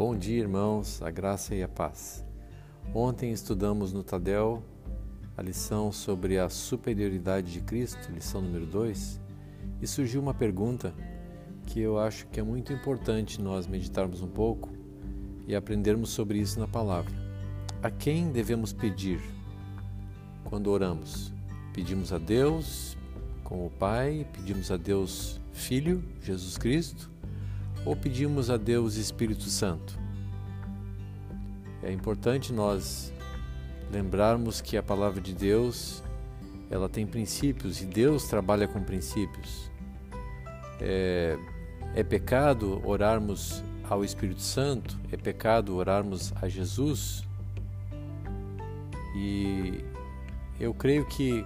Bom dia, irmãos, a graça e a paz. Ontem estudamos no Tadel a lição sobre a superioridade de Cristo, lição número 2, e surgiu uma pergunta que eu acho que é muito importante nós meditarmos um pouco e aprendermos sobre isso na palavra. A quem devemos pedir quando oramos? Pedimos a Deus como o Pai, pedimos a Deus Filho, Jesus Cristo, ou pedimos a Deus Espírito Santo? É importante nós lembrarmos que a palavra de Deus ela tem princípios e Deus trabalha com princípios. É, é pecado orarmos ao Espírito Santo? É pecado orarmos a Jesus? E eu creio que,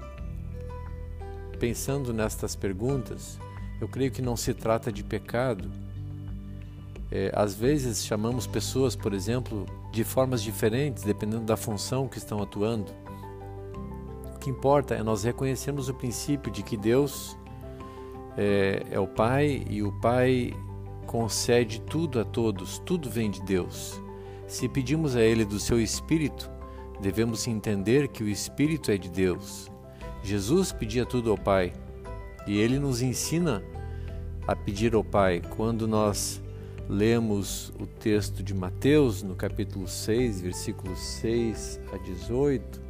pensando nestas perguntas, eu creio que não se trata de pecado é, às vezes chamamos pessoas, por exemplo, de formas diferentes, dependendo da função que estão atuando. O que importa é nós reconhecermos o princípio de que Deus é, é o Pai e o Pai concede tudo a todos, tudo vem de Deus. Se pedimos a Ele do seu Espírito, devemos entender que o Espírito é de Deus. Jesus pedia tudo ao Pai e Ele nos ensina a pedir ao Pai quando nós lemos o texto de Mateus no capítulo 6, versículos 6 a 18,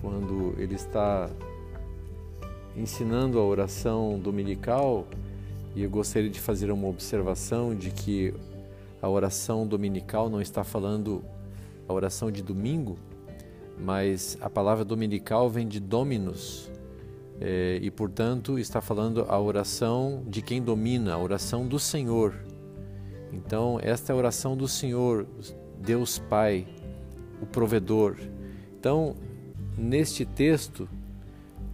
quando ele está ensinando a oração dominical, e eu gostaria de fazer uma observação de que a oração dominical não está falando a oração de domingo, mas a palavra dominical vem de dominus, é, e portanto está falando a oração de quem domina, a oração do Senhor. Então, esta é a oração do Senhor, Deus Pai, o provedor. Então, neste texto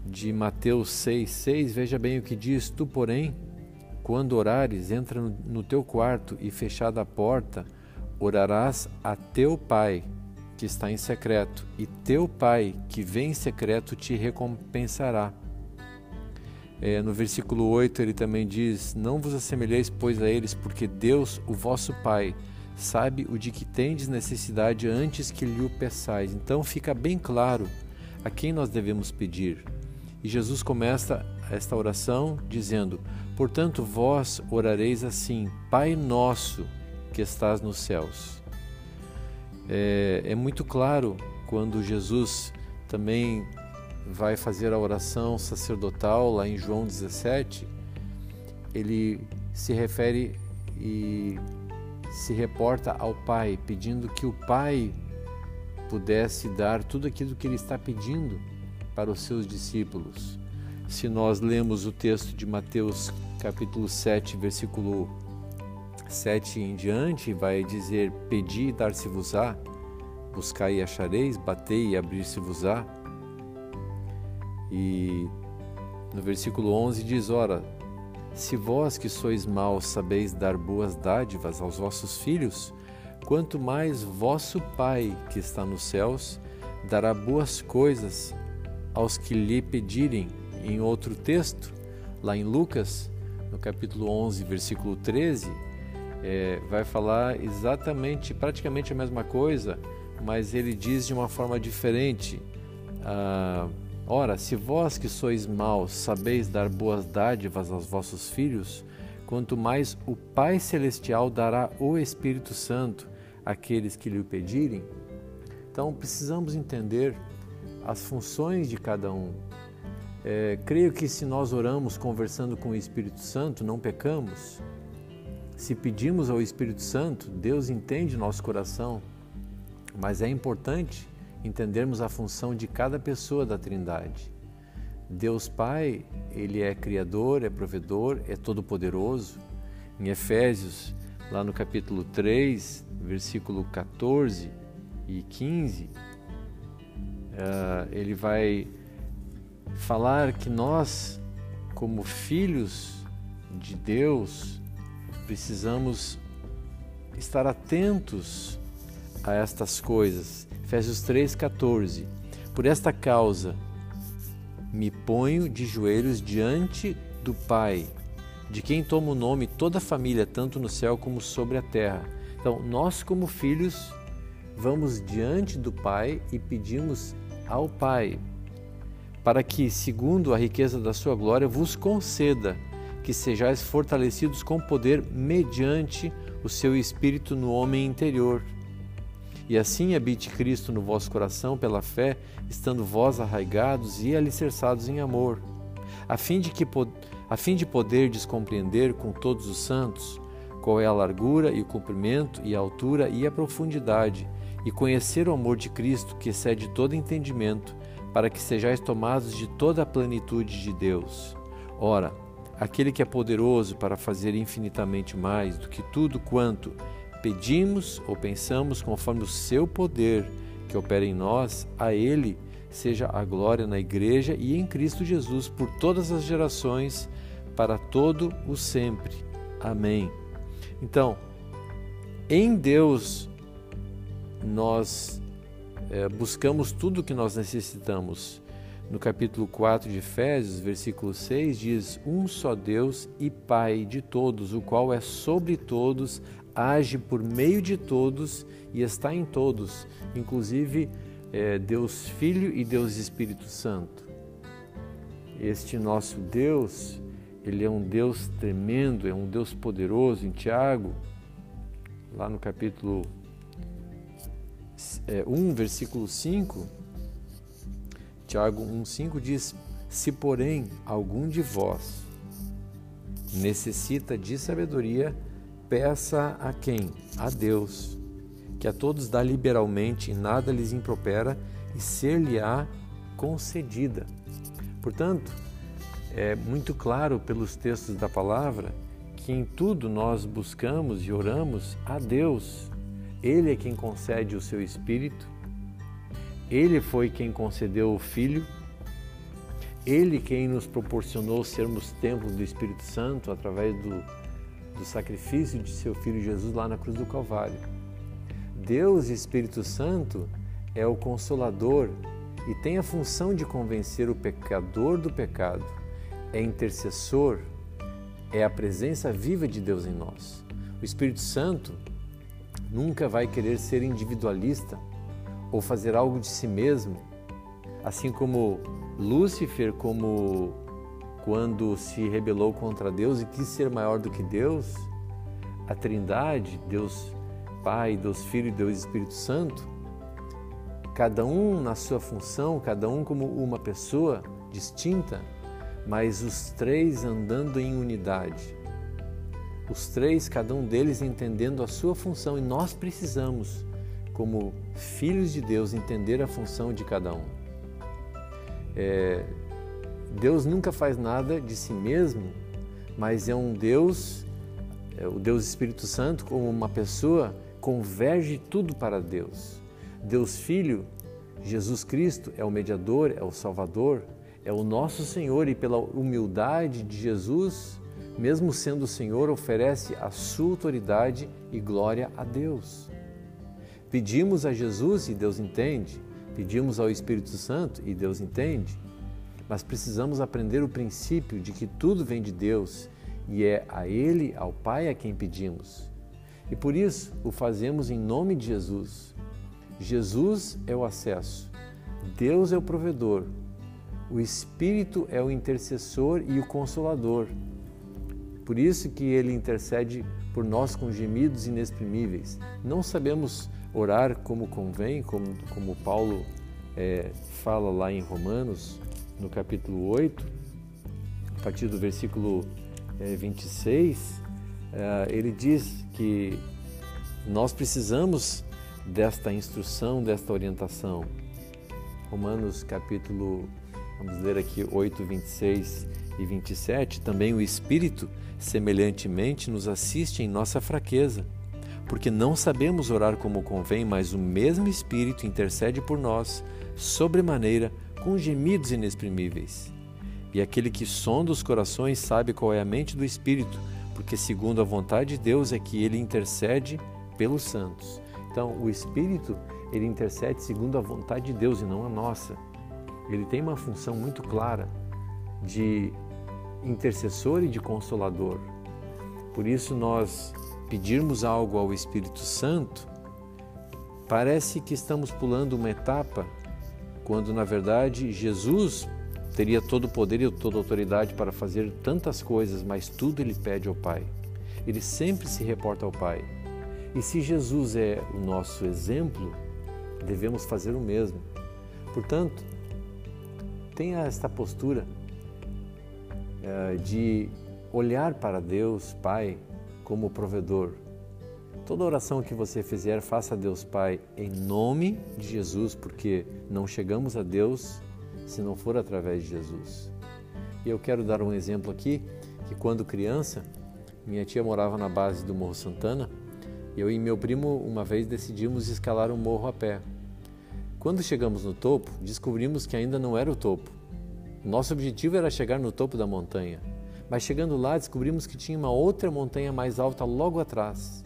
de Mateus 6, 6, veja bem o que diz: Tu, porém, quando orares, entra no teu quarto e, fechada a porta, orarás a teu Pai que está em secreto, e teu Pai que vem em secreto te recompensará. É, no versículo 8 ele também diz: Não vos assemelheis, pois, a eles, porque Deus, o vosso Pai, sabe o de que tendes necessidade antes que lhe o peçais. Então fica bem claro a quem nós devemos pedir. E Jesus começa esta oração dizendo: Portanto, vós orareis assim: Pai nosso que estás nos céus. É, é muito claro quando Jesus também vai fazer a oração sacerdotal lá em João 17, ele se refere e se reporta ao Pai, pedindo que o Pai pudesse dar tudo aquilo que ele está pedindo para os seus discípulos. Se nós lemos o texto de Mateus capítulo 7, versículo 7 em diante, vai dizer: Pedi e dar-se-vos-á, buscai e achareis, batei e abrir-se-vos-á. E no versículo 11 diz: Ora, se vós que sois maus sabeis dar boas dádivas aos vossos filhos, quanto mais vosso Pai que está nos céus dará boas coisas aos que lhe pedirem. Em outro texto, lá em Lucas, no capítulo 11, versículo 13, é, vai falar exatamente, praticamente a mesma coisa, mas ele diz de uma forma diferente. Ah, Ora, se vós que sois maus sabeis dar boas dádivas aos vossos filhos, quanto mais o Pai Celestial dará o Espírito Santo àqueles que lhe o pedirem. Então precisamos entender as funções de cada um. É, creio que se nós oramos conversando com o Espírito Santo, não pecamos. Se pedimos ao Espírito Santo, Deus entende nosso coração, mas é importante entendermos a função de cada pessoa da Trindade. Deus Pai, ele é criador, é provedor, é todo-poderoso. Em Efésios, lá no capítulo 3, versículo 14 e 15, uh, eh, ele vai falar que nós, como filhos de Deus, precisamos estar atentos a estas coisas Efésios 3,14. Por esta causa me ponho de joelhos diante do Pai, de quem toma o nome toda a família, tanto no céu como sobre a terra, Então, nós, como filhos, vamos diante do Pai e pedimos ao Pai para que, segundo a riqueza da sua glória, vos conceda que sejais fortalecidos com poder mediante o seu espírito no homem interior. E assim habite Cristo no vosso coração pela fé, estando vós arraigados e alicerçados em amor, a fim de que a fim de poder descompreender com todos os santos qual é a largura e o comprimento e a altura e a profundidade, e conhecer o amor de Cristo que excede todo entendimento, para que sejais tomados de toda a plenitude de Deus. Ora, aquele que é poderoso para fazer infinitamente mais do que tudo quanto pedimos ou pensamos conforme o seu poder que opera em nós, a ele seja a glória na igreja e em Cristo Jesus por todas as gerações, para todo o sempre. Amém. Então, em Deus nós é, buscamos tudo o que nós necessitamos. No capítulo 4 de Efésios, versículo 6, diz: Um só Deus e Pai de todos, o qual é sobre todos, age por meio de todos e está em todos, inclusive é, Deus Filho e Deus Espírito Santo. Este nosso Deus, ele é um Deus tremendo, é um Deus poderoso. Em Tiago, lá no capítulo é, 1, versículo 5, Tiago 1,5 diz: Se, porém, algum de vós necessita de sabedoria, peça a quem? A Deus, que a todos dá liberalmente e nada lhes impropera, e ser-lhe-á concedida. Portanto, é muito claro pelos textos da palavra que em tudo nós buscamos e oramos a Deus. Ele é quem concede o seu espírito, ele foi quem concedeu o Filho, Ele quem nos proporcionou sermos templos do Espírito Santo através do, do sacrifício de seu Filho Jesus lá na cruz do Calvário. Deus, Espírito Santo, é o Consolador e tem a função de convencer o pecador do pecado. É intercessor, é a presença viva de Deus em nós. O Espírito Santo nunca vai querer ser individualista ou fazer algo de si mesmo, assim como Lúcifer, como quando se rebelou contra Deus e quis ser maior do que Deus, a Trindade, Deus Pai, Deus Filho e Deus Espírito Santo, cada um na sua função, cada um como uma pessoa distinta, mas os três andando em unidade. Os três, cada um deles entendendo a sua função, e nós precisamos como filhos de Deus, entender a função de cada um. É, Deus nunca faz nada de si mesmo, mas é um Deus, é, o Deus Espírito Santo, como uma pessoa, converge tudo para Deus. Deus Filho, Jesus Cristo, é o mediador, é o Salvador, é o nosso Senhor e pela humildade de Jesus, mesmo sendo o Senhor, oferece a sua autoridade e glória a Deus. Pedimos a Jesus e Deus entende, pedimos ao Espírito Santo e Deus entende, mas precisamos aprender o princípio de que tudo vem de Deus e é a Ele, ao Pai, a quem pedimos. E por isso o fazemos em nome de Jesus. Jesus é o acesso, Deus é o provedor, o Espírito é o intercessor e o consolador. Por isso que ele intercede por nós com gemidos inexprimíveis. Não sabemos orar como convém, como, como Paulo é, fala lá em Romanos, no capítulo 8, a partir do versículo é, 26, é, ele diz que nós precisamos desta instrução, desta orientação. Romanos capítulo, vamos ler aqui 8, 26 e 27, também o Espírito semelhantemente nos assiste em nossa fraqueza porque não sabemos orar como convém, mas o mesmo Espírito intercede por nós, sobremaneira, com gemidos inexprimíveis. E aquele que sonda os corações sabe qual é a mente do Espírito, porque segundo a vontade de Deus é que ele intercede pelos santos. Então, o Espírito, ele intercede segundo a vontade de Deus e não a nossa. Ele tem uma função muito clara de intercessor e de consolador. Por isso nós pedirmos algo ao Espírito Santo, parece que estamos pulando uma etapa, quando na verdade Jesus teria todo o poder e toda a autoridade para fazer tantas coisas, mas tudo ele pede ao Pai. Ele sempre se reporta ao Pai. E se Jesus é o nosso exemplo, devemos fazer o mesmo. Portanto, tenha esta postura é, de olhar para Deus Pai como provedor. Toda oração que você fizer, faça a Deus Pai em nome de Jesus, porque não chegamos a Deus se não for através de Jesus. E eu quero dar um exemplo aqui, que quando criança, minha tia morava na base do Morro Santana, eu e meu primo uma vez decidimos escalar um morro a pé. Quando chegamos no topo, descobrimos que ainda não era o topo. Nosso objetivo era chegar no topo da montanha, mas chegando lá descobrimos que tinha uma outra montanha mais alta logo atrás.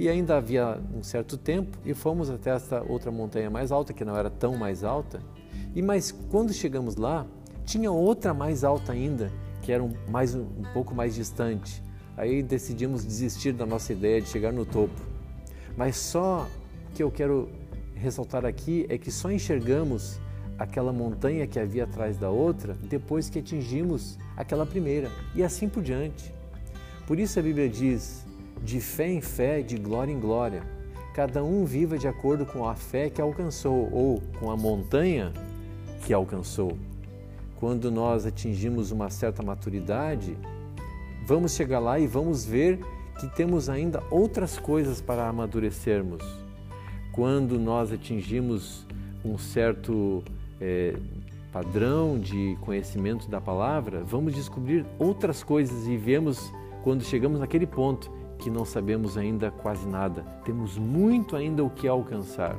E ainda havia um certo tempo e fomos até essa outra montanha mais alta, que não era tão mais alta. E mas quando chegamos lá, tinha outra mais alta ainda, que era um, mais, um pouco mais distante. Aí decidimos desistir da nossa ideia de chegar no topo. Mas só que eu quero ressaltar aqui é que só enxergamos aquela montanha que havia atrás da outra depois que atingimos aquela primeira e assim por diante. Por isso a Bíblia diz: de fé em fé, de glória em glória. Cada um viva de acordo com a fé que alcançou ou com a montanha que alcançou. Quando nós atingimos uma certa maturidade, vamos chegar lá e vamos ver que temos ainda outras coisas para amadurecermos quando nós atingimos um certo é, padrão de conhecimento da palavra, vamos descobrir outras coisas e vemos quando chegamos naquele ponto que não sabemos ainda quase nada. Temos muito ainda o que alcançar.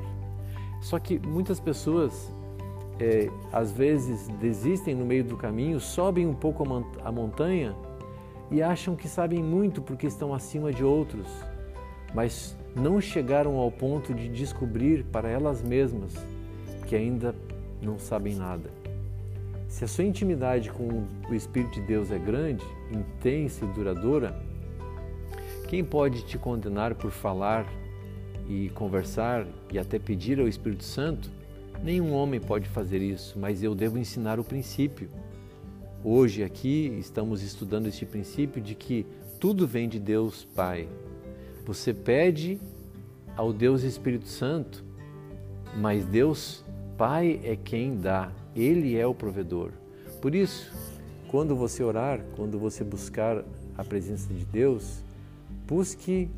Só que muitas pessoas é, às vezes desistem no meio do caminho, sobem um pouco a montanha e acham que sabem muito porque estão acima de outros, mas não chegaram ao ponto de descobrir para elas mesmas que ainda não sabem nada. Se a sua intimidade com o Espírito de Deus é grande, intensa e duradoura, quem pode te condenar por falar e conversar e até pedir ao Espírito Santo? Nenhum homem pode fazer isso, mas eu devo ensinar o princípio. Hoje aqui estamos estudando este princípio de que tudo vem de Deus Pai, você pede ao Deus Espírito Santo, mas Deus Pai é quem dá, Ele é o provedor. Por isso, quando você orar, quando você buscar a presença de Deus, busque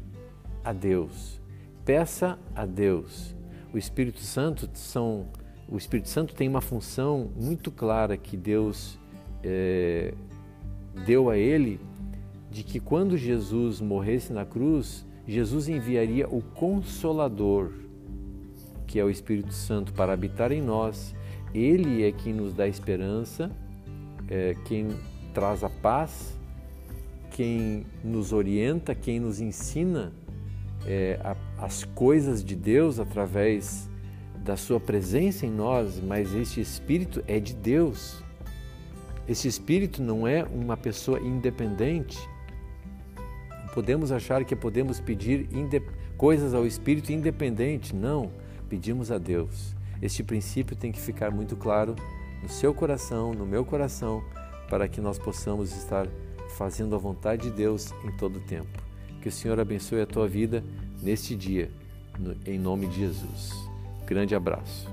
a Deus, peça a Deus. O Espírito Santo são, o Espírito Santo tem uma função muito clara que Deus é, deu a ele, de que quando Jesus morresse na cruz, Jesus enviaria o Consolador, que é o Espírito Santo, para habitar em nós. Ele é quem nos dá esperança, é quem traz a paz, quem nos orienta, quem nos ensina é, a, as coisas de Deus através da Sua presença em nós, mas este Espírito é de Deus. Esse Espírito não é uma pessoa independente, podemos achar que podemos pedir coisas ao Espírito independente. Não, pedimos a Deus. Este princípio tem que ficar muito claro no seu coração, no meu coração, para que nós possamos estar fazendo a vontade de Deus em todo o tempo. Que o Senhor abençoe a tua vida neste dia, em nome de Jesus. Grande abraço.